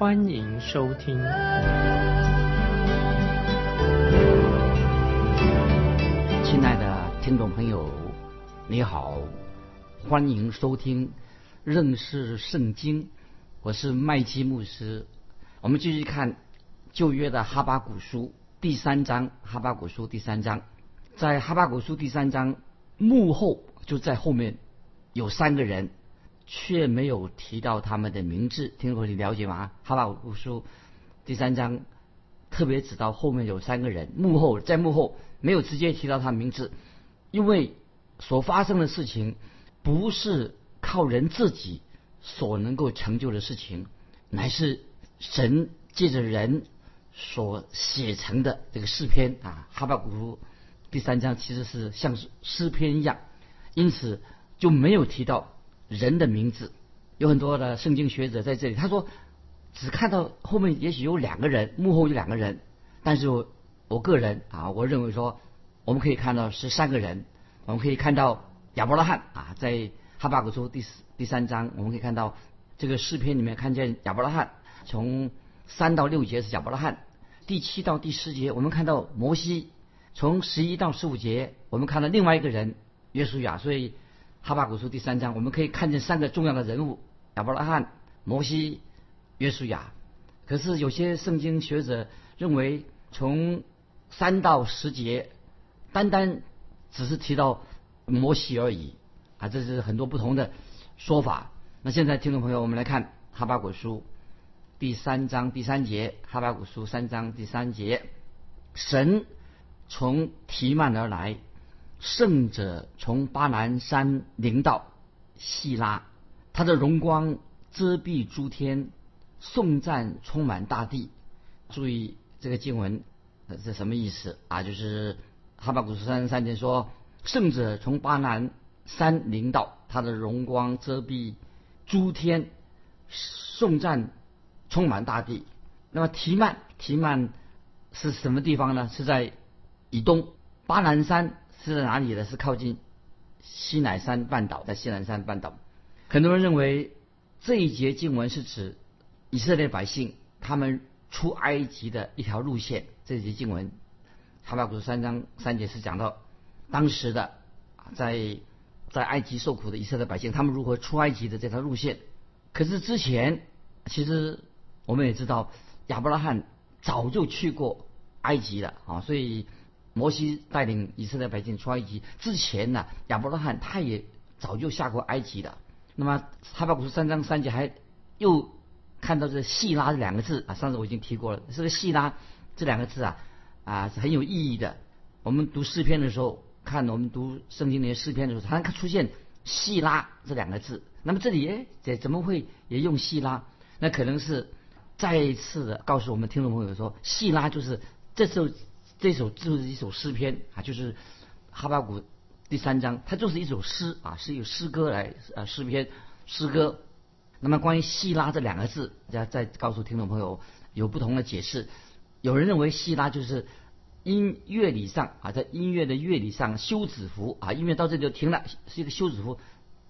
欢迎收听。亲爱的听众朋友，你好，欢迎收听认识圣经，我是麦基牧师。我们继续看旧约的哈巴古书第三章，哈巴古书第三章。在哈巴古书第三章幕后就在后面有三个人，却没有提到他们的名字。听过你了解吗？哈巴古书第三章特别指到后面有三个人，幕后在幕后没有直接提到他名字，因为所发生的事情不是靠人自己所能够成就的事情，乃是神借着人所写成的这个诗篇啊，哈巴古书。第三章其实是像诗篇一样，因此就没有提到人的名字。有很多的圣经学者在这里，他说只看到后面也许有两个人，幕后有两个人，但是我我个人啊，我认为说我们可以看到是三个人。我们可以看到亚伯拉罕啊，在哈巴谷书第四第三章，我们可以看到这个诗篇里面看见亚伯拉罕，从三到六节是亚伯拉罕，第七到第十节我们看到摩西。从十一到十五节，我们看到另外一个人约书亚。所以哈巴古书第三章，我们可以看见三个重要的人物：亚伯拉罕、摩西、约书亚。可是有些圣经学者认为，从三到十节，单单只是提到摩西而已啊，这是很多不同的说法。那现在听众朋友，我们来看哈巴古书第三章第三节，哈巴古书三章第三节，神。从提曼而来，圣者从巴南山临到希拉，他的荣光遮蔽诸天，颂赞充满大地。注意这个经文是什么意思啊？就是哈巴古书三十三节说，圣者从巴南山临到，他的荣光遮蔽诸天，颂赞充满大地。那么提曼，提曼是什么地方呢？是在。以东巴南山是在哪里呢？是靠近西乃山半岛，在西南山半岛。很多人认为这一节经文是指以色列百姓他们出埃及的一条路线。这一节经文，哈巴古书三章三节是讲到当时的在在埃及受苦的以色列百姓，他们如何出埃及的这条路线。可是之前其实我们也知道，亚伯拉罕早就去过埃及了啊，所以。摩西带领以色列百姓出埃及之前呢，亚伯拉罕他也早就下过埃及的。那么哈巴古书三章三节还又看到这“细拉”这两个字啊，上次我已经提过了。这个“细拉”这两个字啊啊是很有意义的。我们读诗篇的时候，看我们读圣经那些诗篇的时候，常常出现“细拉”这两个字。那么这里哎，这怎么会也用“细拉”？那可能是再一次的告诉我们听众朋友说，“细拉”就是这时候。这首就是一首诗篇啊，就是哈巴谷第三章，它就是一首诗啊，是由诗歌来呃诗篇诗歌。那么关于希拉这两个字，再再告诉听众朋友有不同的解释。有人认为希拉就是音乐理上啊，在音乐的乐理上休止符啊，音乐到这里就停了，是一个休止符，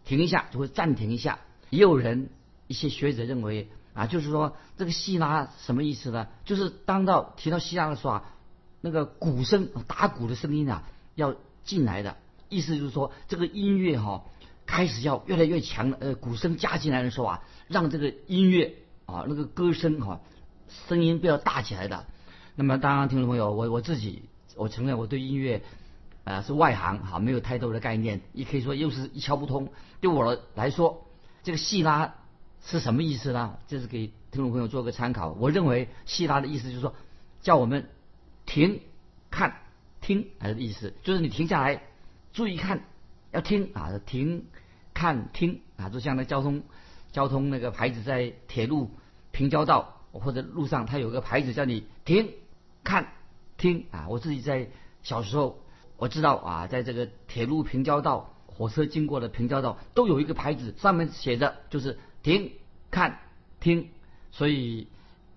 停一下就会暂停一下。也有人一些学者认为啊，就是说这个希拉什么意思呢？就是当到提到希拉的时候啊。那个鼓声打鼓的声音啊，要进来的意思就是说，这个音乐哈开始要越来越强，呃，鼓声加进来的时候啊，让这个音乐啊那个歌声哈声音不要大起来的。那么，当然，听众朋友，我我自己我承认我对音乐啊是外行哈，没有太多的概念，也可以说又是一窍不通。对我来说，这个细拉是什么意思呢？这是给听众朋友做个参考。我认为细拉的意思就是说，叫我们。停，看，听，还是意思，就是你停下来，注意看，要听啊，停，看，听啊，就像那交通，交通那个牌子在铁路平交道或者路上，它有个牌子叫你停、看、听啊。我自己在小时候，我知道啊，在这个铁路平交道、火车经过的平交道，都有一个牌子，上面写的就是停、看、听。所以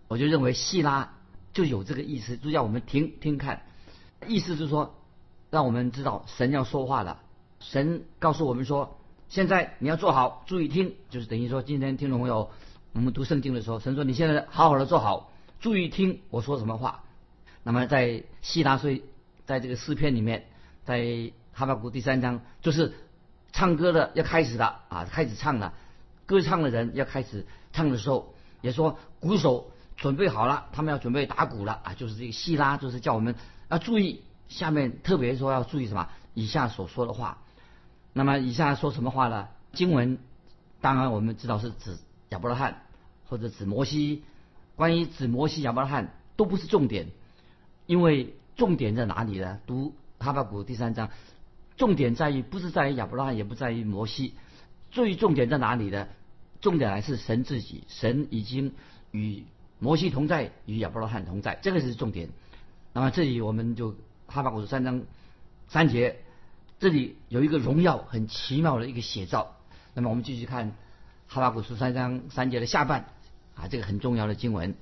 我就认为细拉就有这个意思，就叫我们听听看，意思是说，让我们知道神要说话了。神告诉我们说，现在你要做好，注意听，就是等于说，今天听众朋友，我们读圣经的时候，神说你现在好好的做好，注意听我说什么话。那么在希拉以在这个诗篇里面，在哈巴谷第三章，就是唱歌的要开始了啊，开始唱了，歌唱的人要开始唱的时候，也说鼓手准备好了，他们要准备打鼓了啊，就是这个希拉，就是叫我们要注意下面，特别说要注意什么，以下所说的话。那么以下说什么话呢？经文当然我们知道是指亚伯拉罕或者指摩西。关于指摩西、亚伯拉罕都不是重点，因为重点在哪里呢？读哈巴谷第三章，重点在于不是在于亚伯拉罕，也不在于摩西，最重点在哪里呢？重点还是神自己。神已经与摩西同在，与亚伯拉罕同在，这个是重点。那么这里我们就哈巴古书三章三节。这里有一个荣耀很奇妙的一个写照。那么我们继续看哈巴古书三章三节的下半啊，这个很重要的经文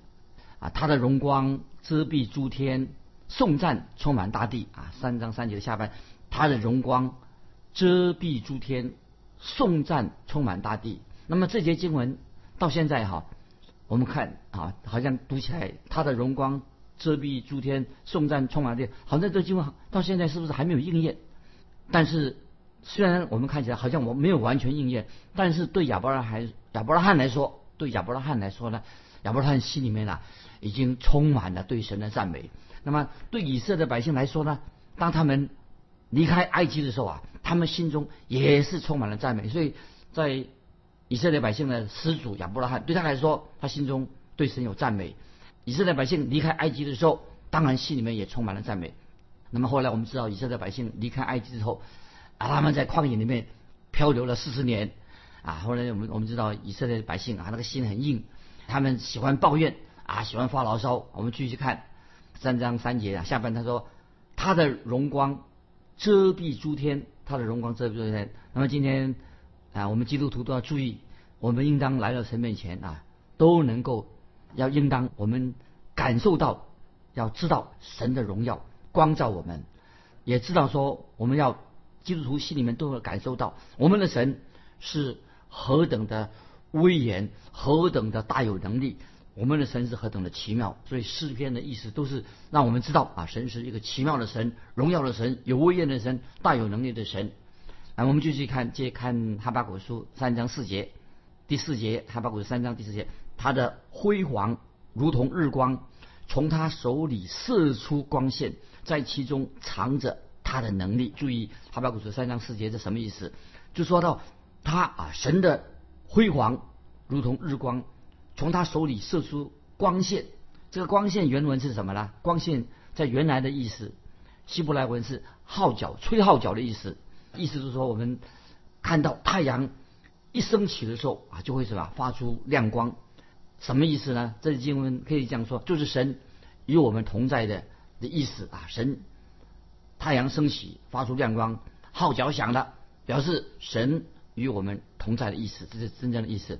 啊，他的荣光遮蔽诸天，颂赞充满大地啊。三章三节的下半，他的荣光遮蔽诸天，颂赞充满大地。那么这节经文到现在哈，我们看啊，好像读起来他的荣光遮蔽诸天，颂赞充满地，好像这经文到现在是不是还没有应验？但是，虽然我们看起来好像我没有完全应验，但是对亚伯拉罕亚伯拉罕来说，对亚伯拉罕来说呢，亚伯拉罕心里面啊，已经充满了对神的赞美。那么对以色列百姓来说呢，当他们离开埃及的时候啊，他们心中也是充满了赞美。所以在以色列百姓的始祖亚伯拉罕对他来说，他心中对神有赞美。以色列百姓离开埃及的时候，当然心里面也充满了赞美。那么后来我们知道，以色列百姓离开埃及之后，啊，他们在旷野里面漂流了四十年，啊，后来我们我们知道以色列百姓啊，那个心很硬，他们喜欢抱怨啊，喜欢发牢骚。我们继续看三章三节啊，下半他说，他的荣光遮蔽诸天，他的荣光遮蔽诸天。那么今天啊，我们基督徒都要注意，我们应当来到神面前啊，都能够要应当我们感受到，要知道神的荣耀。光照我们，也知道说我们要基督徒心里面都会感受到我们的神是何等的威严，何等的大有能力，我们的神是何等的奇妙。所以诗篇的意思都是让我们知道啊，神是一个奇妙的神，荣耀的神，有威严的神，大有能力的神。啊，我们继续看，接看哈巴谷书三章四节，第四节哈巴谷三章第四节，他的辉煌如同日光，从他手里射出光线。在其中藏着他的能力。注意《哈巴谷书》三章四节是什么意思？就说到他啊，神的辉煌如同日光，从他手里射出光线。这个光线原文是什么呢？光线在原来的意思，希伯来文是号角、吹号角的意思。意思是说，我们看到太阳一升起的时候啊，就会什么发出亮光。什么意思呢？这经文可以这样说，就是神与我们同在的。的意思啊，神太阳升起，发出亮光，号角响了，表示神与我们同在的意思，这是真正的意思。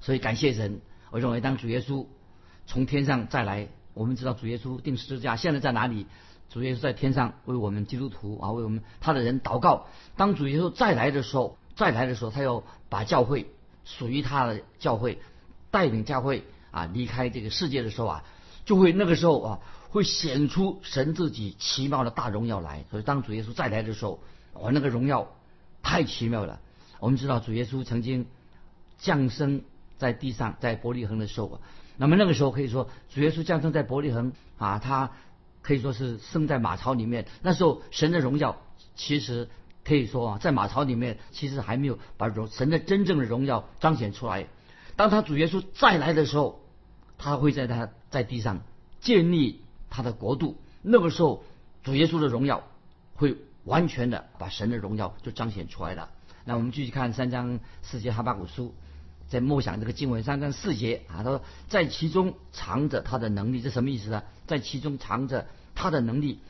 所以感谢神，我认为当主耶稣从天上再来，我们知道主耶稣定十字架现在在哪里？主耶稣在天上为我们基督徒啊，为我们他的人祷告。当主耶稣再来的时候，再来的时候，他要把教会属于他的教会带领教会啊离开这个世界的时候啊，就会那个时候啊。会显出神自己奇妙的大荣耀来，所以当主耶稣再来的时候，哇，那个荣耀太奇妙了。我们知道主耶稣曾经降生在地上，在伯利恒的时候啊，那么那个时候可以说主耶稣降生在伯利恒啊，他可以说是生在马槽里面。那时候神的荣耀其实可以说啊，在马槽里面其实还没有把荣神的真正的荣耀彰显出来。当他主耶稣再来的时候，他会在他在地上建立。他的国度，那个时候主耶稣的荣耀会完全的把神的荣耀就彰显出来了。那我们继续看三章四节哈巴古书在默想这个经文三章四节啊，他说在其中藏着他的能力，这什么意思呢？在其中藏着他的能力，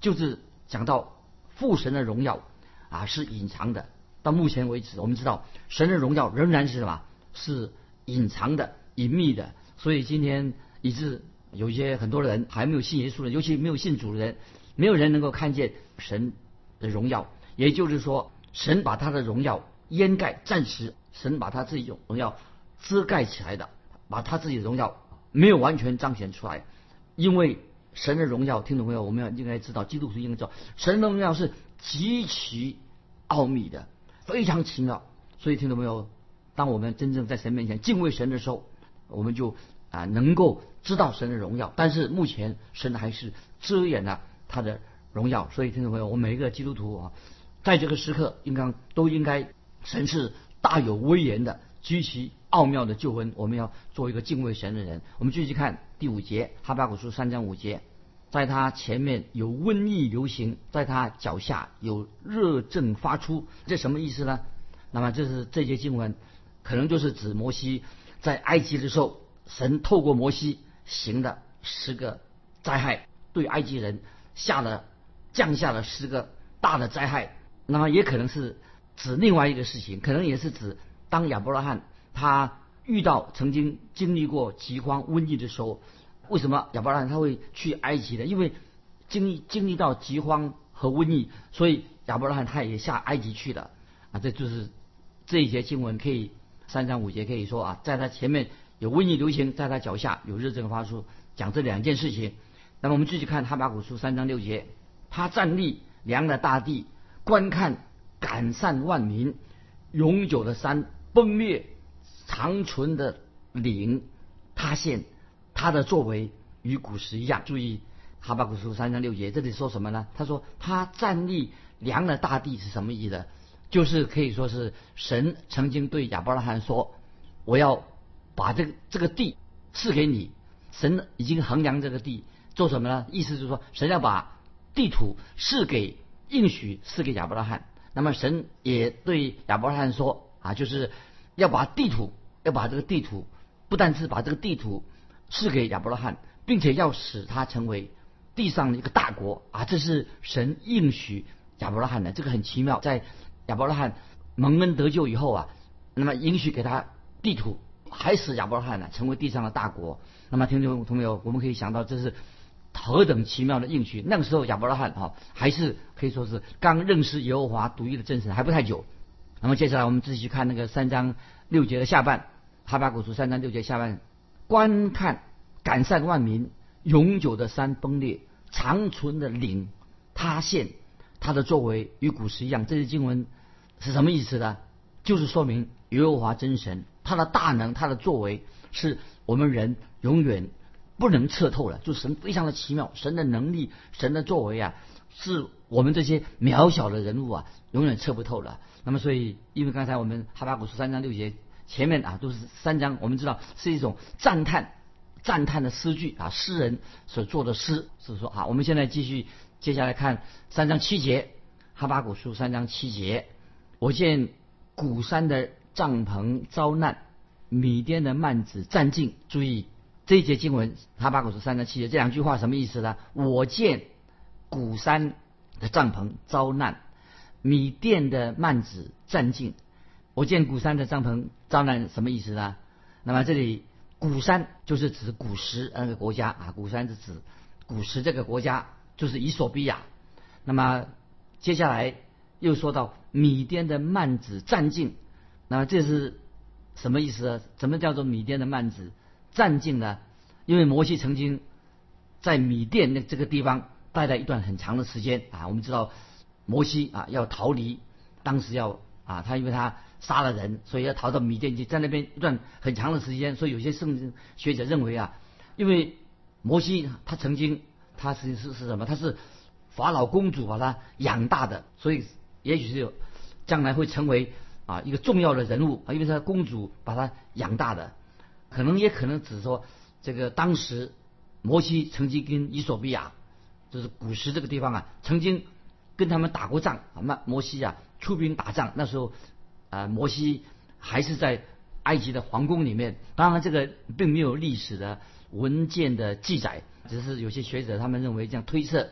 就是讲到父神的荣耀啊是隐藏的。到目前为止，我们知道神的荣耀仍然是什么？是隐藏的、隐秘的。所以今天以致有一些很多人还没有信耶稣的，尤其没有信主的人，没有人能够看见神的荣耀。也就是说，神把他的荣耀掩盖，暂时神把他自己荣耀遮盖起来的，把他自己的荣耀没有完全彰显出来。因为神的荣耀，听众朋友，我们要应该知道，基督徒应该知道，神的荣耀是极其奥秘的，非常奇妙。所以，听众朋友，当我们真正在神面前敬畏神的时候，我们就啊能够知道神的荣耀。但是目前神还是遮掩了他的荣耀。所以，听众朋友，我们每一个基督徒啊。在这个时刻，应当都应该，神是大有威严的，极其奥妙的救恩。我们要做一个敬畏神的人。我们继续看第五节，哈巴古书三章五节，在他前面有瘟疫流行，在他脚下有热症发出，这什么意思呢？那么这是这节经文，可能就是指摩西在埃及的时候，神透过摩西行的十个灾害，对埃及人下了降下了十个大的灾害。那么也可能是指另外一个事情，可能也是指当亚伯拉罕他遇到曾经经历过饥荒瘟疫的时候，为什么亚伯拉罕他会去埃及呢？因为经历经历到饥荒和瘟疫，所以亚伯拉罕他也下埃及去了啊。这就是这一节经文可以三章五节可以说啊，在他前面有瘟疫流行，在他脚下有热症发出，讲这两件事情。那么我们继续看哈巴古书三章六节，他站立量了大地。观看赶散万民，永久的山崩裂，长存的岭塌陷，他的作为与古时一样。注意哈巴古书三章六节，这里说什么呢？他说他站立量了大地是什么意思？就是可以说是神曾经对亚伯拉罕说：“我要把这个这个地赐给你。”神已经衡量这个地做什么呢？意思就是说，神要把地图赐给。应许赐给亚伯拉罕，那么神也对亚伯拉罕说啊，就是要把地图，要把这个地图，不但是把这个地图赐给亚伯拉罕，并且要使他成为地上的一个大国啊，这是神应许亚伯拉罕的，这个很奇妙。在亚伯拉罕蒙恩得救以后啊，那么应许给他地图，还使亚伯拉罕呢成为地上的大国。那么听众朋友，我们可以想到这是。何等奇妙的应许！那个时候亚伯拉罕啊，还是可以说是刚认识耶和华独一的真神，还不太久。那么接下来我们继续看那个三章六节的下半，哈巴古书三章六节下半，观看赶散万民，永久的山崩裂，长存的岭塌陷，他的作为与古时一样。这些经文是什么意思呢？就是说明耶和华真神他的大能，他的作为是我们人永远。不能测透了，就神非常的奇妙，神的能力、神的作为啊，是我们这些渺小的人物啊，永远测不透了。那么，所以因为刚才我们哈巴古书三章六节前面啊，都是三章，我们知道是一种赞叹、赞叹的诗句啊，诗人所做的诗，是说啊，我们现在继续接下来看三章七节，哈巴古书三章七节，我见古山的帐篷遭难，米甸的幔子占尽，注意。这一节经文，哈巴古书三章七节，这两句话什么意思呢？我见古山的帐篷遭难，米甸的幔子占尽。我见古山的帐篷遭难，什么意思呢？那么这里古山就是指古时那个国家啊，古山是指古时这个国家就是以索比亚。那么接下来又说到米甸的幔子占尽，那么这是什么意思呢？什么叫做米甸的幔子？战境呢？因为摩西曾经在米甸那这个地方待了一段很长的时间啊。我们知道摩西啊要逃离，当时要啊他因为他杀了人，所以要逃到米甸去，在那边一段很长的时间。所以有些圣学者认为啊，因为摩西他曾经他是是是什么？他是法老公主把他养大的，所以也许是有将来会成为啊一个重要的人物啊，因为他公主把他养大的。可能也可能只说，这个当时摩西曾经跟伊索比亚，就是古时这个地方啊，曾经跟他们打过仗啊。那摩西啊出兵打仗，那时候啊摩西还是在埃及的皇宫里面。当然，这个并没有历史的文件的记载，只是有些学者他们认为这样推测。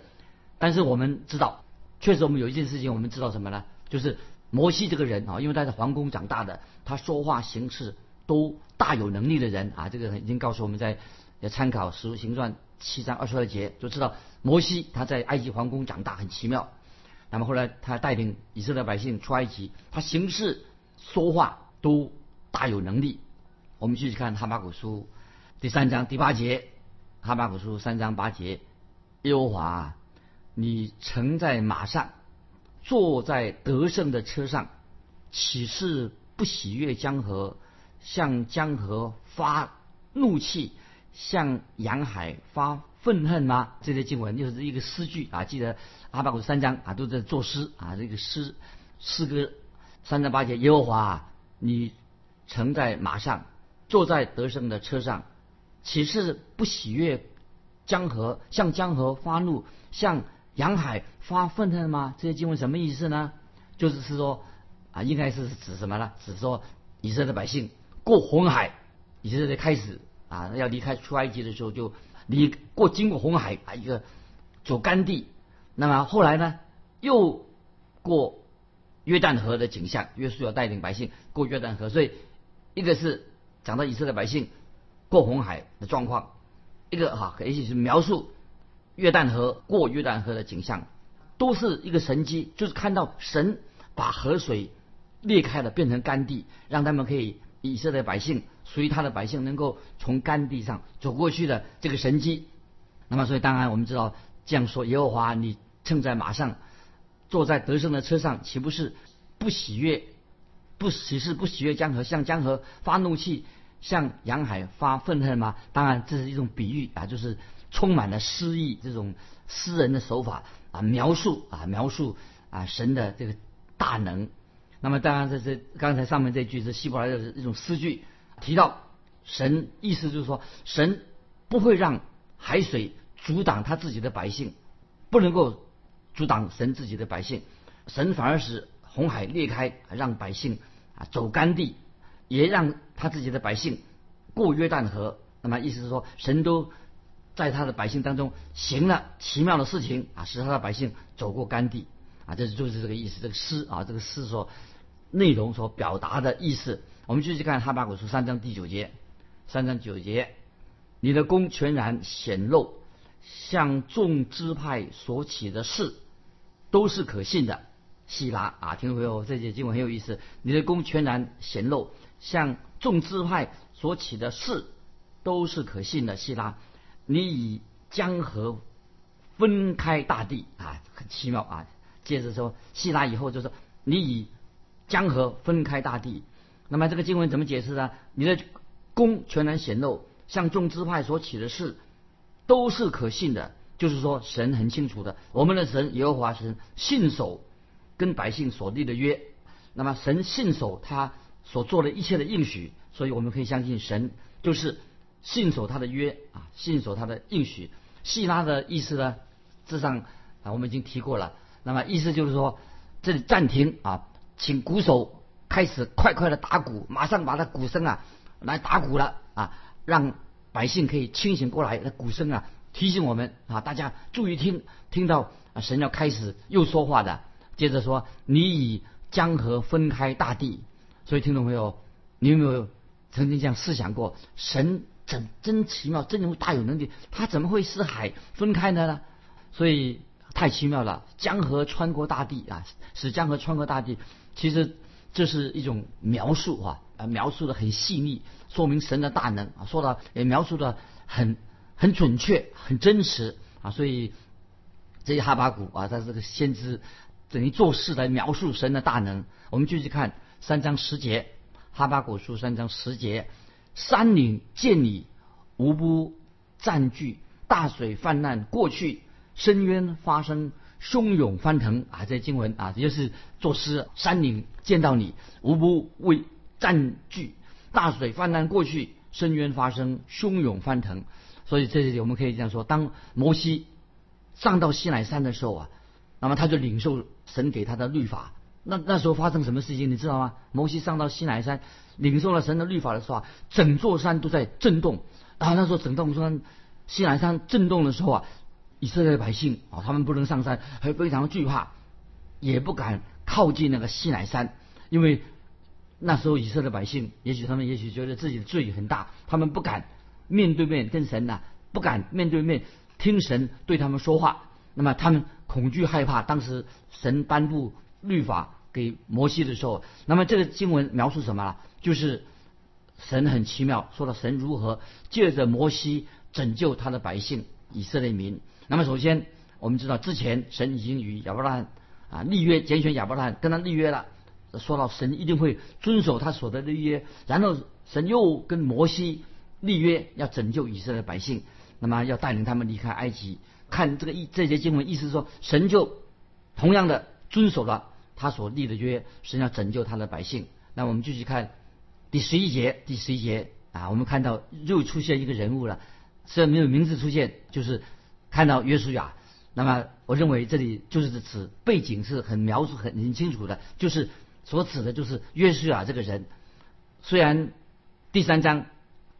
但是我们知道，确实我们有一件事情，我们知道什么呢？就是摩西这个人啊，因为他在皇宫长大的，他说话行事都大有能力的人啊。这个已经告诉我们在要参考《史书行传》七章二十二节，就知道摩西他在埃及皇宫长大很奇妙。那么后来他带领以色列百姓出埃及，他行事说话都大有能力。我们继续看哈巴古书第三章第八节，哈巴古书三章八节，耶和华。你乘在马上，坐在得胜的车上，岂是不喜悦江河，向江河发怒气，向洋海发愤恨吗？这些经文又是一个诗句啊！记得阿巴古三章啊，都在作诗啊。这个诗诗歌三章八节，耶和华，你乘在马上，坐在得胜的车上，岂是不喜悦江河，向江河发怒，向洋海发愤恨吗？这些经文什么意思呢？就是是说啊，应该是指什么呢？指说以色列百姓过红海，以色列开始啊要离开出埃及的时候，就离过经过红海啊一个走干地。那么后来呢，又过约旦河的景象，约书亚带领百姓过约旦河。所以一个是讲到以色列百姓过红海的状况，一个哈也许是描述。约旦河过约旦河的景象，都是一个神机，就是看到神把河水裂开了，变成干地，让他们可以以色列百姓属于他的百姓能够从干地上走过去的这个神机。那么，所以当然我们知道这样说：耶和华，你乘在马上，坐在得胜的车上，岂不是不喜悦？不喜是不喜悦江河，向江河发怒气，向洋海发愤恨吗？当然，这是一种比喻啊，就是。充满了诗意，这种诗人的手法啊，描述啊，描述啊神的这个大能。那么当然，这是刚才上面这句是希伯来的一种诗句，提到神，意思就是说，神不会让海水阻挡他自己的百姓，不能够阻挡神自己的百姓，神反而使红海裂开，让百姓啊走干地，也让他自己的百姓过约旦河。那么意思是说，神都。在他的百姓当中行了奇妙的事情啊，使他的百姓走过干地啊，这就是这个意思。这个诗啊，这个诗所内容所表达的意思，我们继续看哈巴古书三章第九节，三章九节，你的功全然显露，向众支派所起的事都是可信的。希拉啊，听没有？这节经文很有意思。你的功全然显露，向众支派所起的事都是可信的。希拉。你以江河分开大地啊，很奇妙啊。接着说，希拉以后就说，你以江河分开大地。那么这个经文怎么解释呢？你的功全然显露，向众支派所起的事都是可信的。就是说，神很清楚的，我们的神耶和华神信守跟百姓所立的约。那么神信守他所做的一切的应许，所以我们可以相信神就是。信守他的约啊，信守他的应许。希拉的意思呢，之上啊，我们已经提过了。那么意思就是说，这里暂停啊，请鼓手开始快快的打鼓，马上把那鼓声啊来打鼓了啊，让百姓可以清醒过来。那鼓声啊提醒我们啊，大家注意听，听到啊神要开始又说话的。接着说，你以江河分开大地。所以听懂没有？你有没有曾经这样思想过？神。真真奇妙，真有大有能力，他怎么会使海分开呢？所以太奇妙了，江河穿过大地啊，使江河穿过大地，其实这是一种描述啊，啊，描述的很细腻，说明神的大能啊，说的也描述的很很准确，很真实啊，所以这些哈巴谷啊，他这个先知等于做事来描述神的大能。我们继续看三章十节，哈巴谷书三章十节。山岭见你，无不占据；大水泛滥过去，深渊发生，汹涌翻腾啊！这经文啊，也就是作诗。山岭见到你，无不为占据；大水泛滥过去，深渊发生，汹涌翻腾。所以这里我们可以这样说：当摩西上到西乃山的时候啊，那么他就领受神给他的律法。那那时候发生什么事情你知道吗？摩西上到西乃山，领受了神的律法的时候啊，整座山都在震动啊。那时候整座山西乃山震动的时候啊，以色列百姓啊，他们不能上山，还非常惧怕，也不敢靠近那个西乃山，因为那时候以色列百姓，也许他们也许觉得自己的罪很大，他们不敢面对面跟神呐，不敢面对面听神对他们说话。那么他们恐惧害怕，当时神颁布律法。给摩西的时候，那么这个经文描述什么了？就是神很奇妙，说了神如何借着摩西拯救他的百姓以色列民。那么首先我们知道，之前神已经与亚伯拉罕啊立约，拣选亚伯拉罕跟他立约了，说到神一定会遵守他所得的约。然后神又跟摩西立约，要拯救以色列百姓，那么要带领他们离开埃及。看这个意这些经文，意思是说神就同样的遵守了。他所立的约是要拯救他的百姓。那我们继续看第十一节，第十一节啊，我们看到又出现一个人物了，虽然没有名字出现，就是看到约书亚。那么我认为这里就是指背景是很描述很很清楚的，就是所指的就是约书亚这个人。虽然第三章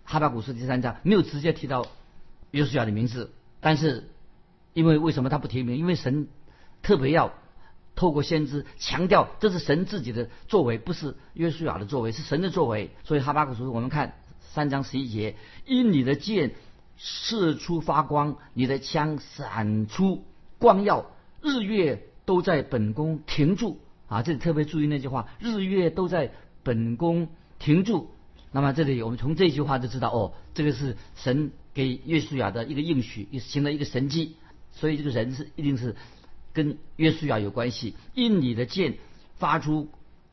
哈巴古书第三章没有直接提到约书亚的名字，但是因为为什么他不提名？因为神特别要。透过先知强调，这是神自己的作为，不是约书亚的作为，是神的作为。所以哈巴谷书我们看三章十一节，因你的剑射出发光，你的枪闪出光耀，日月都在本宫停住啊！这里特别注意那句话，日月都在本宫停住。那么这里我们从这句话就知道，哦，这个是神给约书亚的一个应许，行了一个神迹。所以这个人是一定是。跟约书亚有关系，因你的剑发出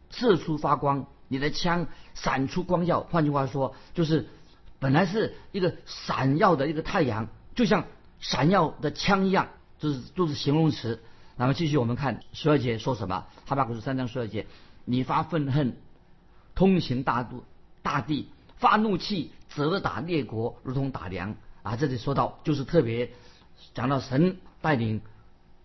射出发光，你的枪闪出光耀。换句话说，就是本来是一个闪耀的一个太阳，就像闪耀的枪一样，就是都是形容词。那么继续我们看十二节说什么？哈巴谷书三章十二节，你发愤恨，通行大度大地，发怒气，责打列国，如同打粮啊！这里说到就是特别讲到神带领。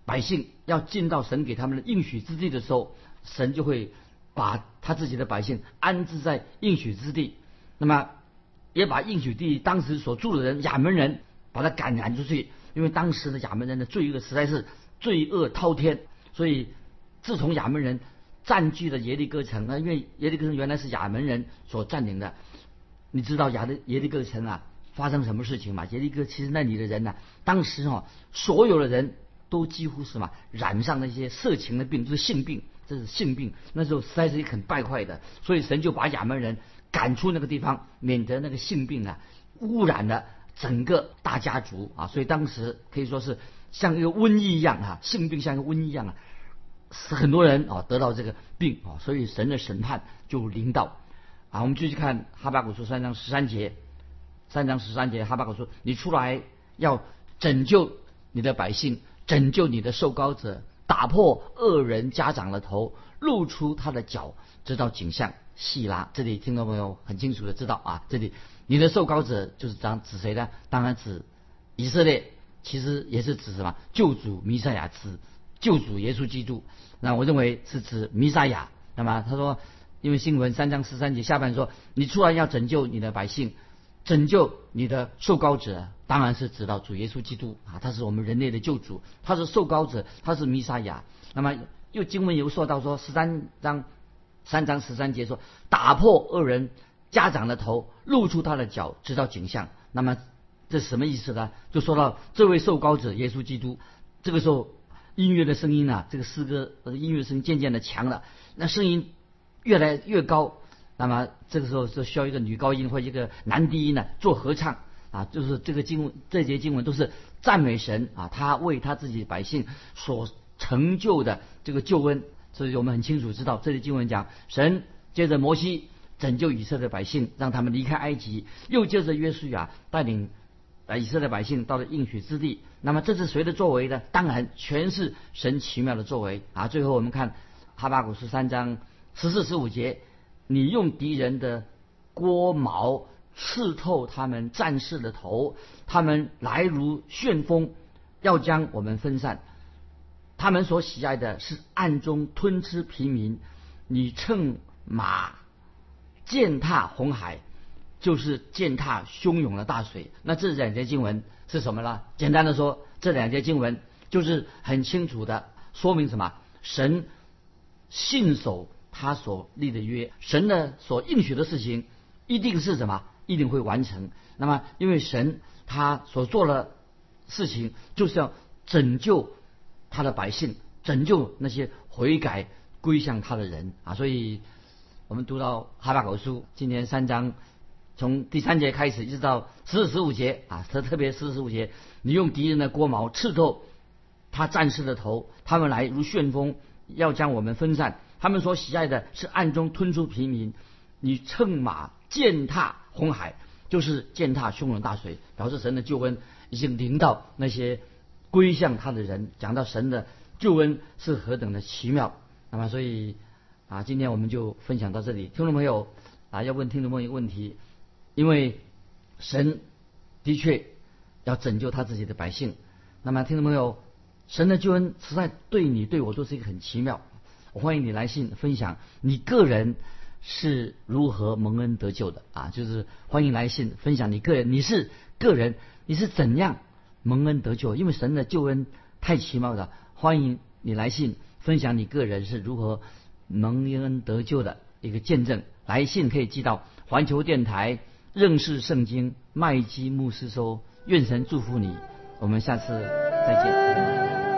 百姓要进到神给他们的应许之地的时候，神就会把他自己的百姓安置在应许之地。那么，也把应许地当时所住的人亚门人把他赶赶出去，因为当时的亚门人的罪恶实在是罪恶滔天。所以，自从亚门人占据了耶利哥城，那因为耶利哥城原来是亚门人所占领的，你知道亚的耶利哥城啊发生什么事情吗？耶利哥其实那里的人呢，当时哈所有的人。都几乎是嘛染上那些色情的病，就是性病，这是性病。那时候实在是很败坏的，所以神就把亚门人赶出那个地方，免得那个性病啊污染了整个大家族啊。所以当时可以说是像一个瘟疫一样啊，性病像一个瘟疫一样啊，使很多人啊得到这个病啊。所以神的审判就临到啊。我们继续看哈巴古书三章十三节，三章十三节哈巴古说：“你出来要拯救你的百姓。”拯救你的受膏者，打破恶人家长的头，露出他的脚，知道景象。细拉，这里听到没有？很清楚的知道啊。这里你的受膏者就是讲指谁呢？当然指以色列，其实也是指什么？救主弥赛亚，指救主耶稣基督。那我认为是指弥赛亚。那么他说，因为新闻三章十三节下半说，你出来要拯救你的百姓。拯救你的受膏者，当然是指到主耶稣基督啊，他是我们人类的救主，他是受膏者，他是弥撒亚。那么又经文又说到说十三章三章十三节说，打破恶人家长的头，露出他的脚，知道景象。那么这什么意思呢？就说到这位受膏者耶稣基督。这个时候音乐的声音啊，这个诗歌音乐声渐渐的强了，那声音越来越高。那么这个时候是需要一个女高音或一个男低音呢做合唱啊，就是这个经文这节经文都是赞美神啊，他为他自己百姓所成就的这个救恩，所以我们很清楚知道这里经文讲神接着摩西拯救以色列百姓，让他们离开埃及，又接着约书亚带领啊以色列百姓到了应许之地。那么这是谁的作为呢？当然全是神奇妙的作为啊。最后我们看哈巴谷十三章十四十五节。你用敌人的锅矛刺透他们战士的头，他们来如旋风，要将我们分散。他们所喜爱的是暗中吞吃平民，你乘马践踏红海，就是践踏汹涌的大水。那这两节经文是什么呢？简单的说，这两节经文就是很清楚的说明什么？神信守他所立的约，神的所应许的事情一定是什么？一定会完成。那么，因为神他所做的事情，就是要拯救他的百姓，拯救那些悔改归向他的人啊。所以，我们读到哈巴狗书今天三章，从第三节开始，一直到四十五节啊，特特别四十五节，你用敌人的锅毛刺透他战士的头，他们来如旋风，要将我们分散。他们所喜爱的是暗中吞出平民，你乘马践踏红海。就是践踏汹涌大水，表示神的救恩已经临到那些归向他的人。讲到神的救恩是何等的奇妙，那么所以啊，今天我们就分享到这里。听众朋友啊，要问听众朋友一个问题，因为神的确要拯救他自己的百姓。那么听众朋友，神的救恩实在对你对我都是一个很奇妙。我欢迎你来信分享你个人。是如何蒙恩得救的啊？就是欢迎来信分享你个人，你是个人，你是怎样蒙恩得救？因为神的救恩太奇妙了，欢迎你来信分享你个人是如何蒙恩得救的一个见证。来信可以寄到环球电台认识圣经麦基牧师收。愿神祝福你，我们下次再见。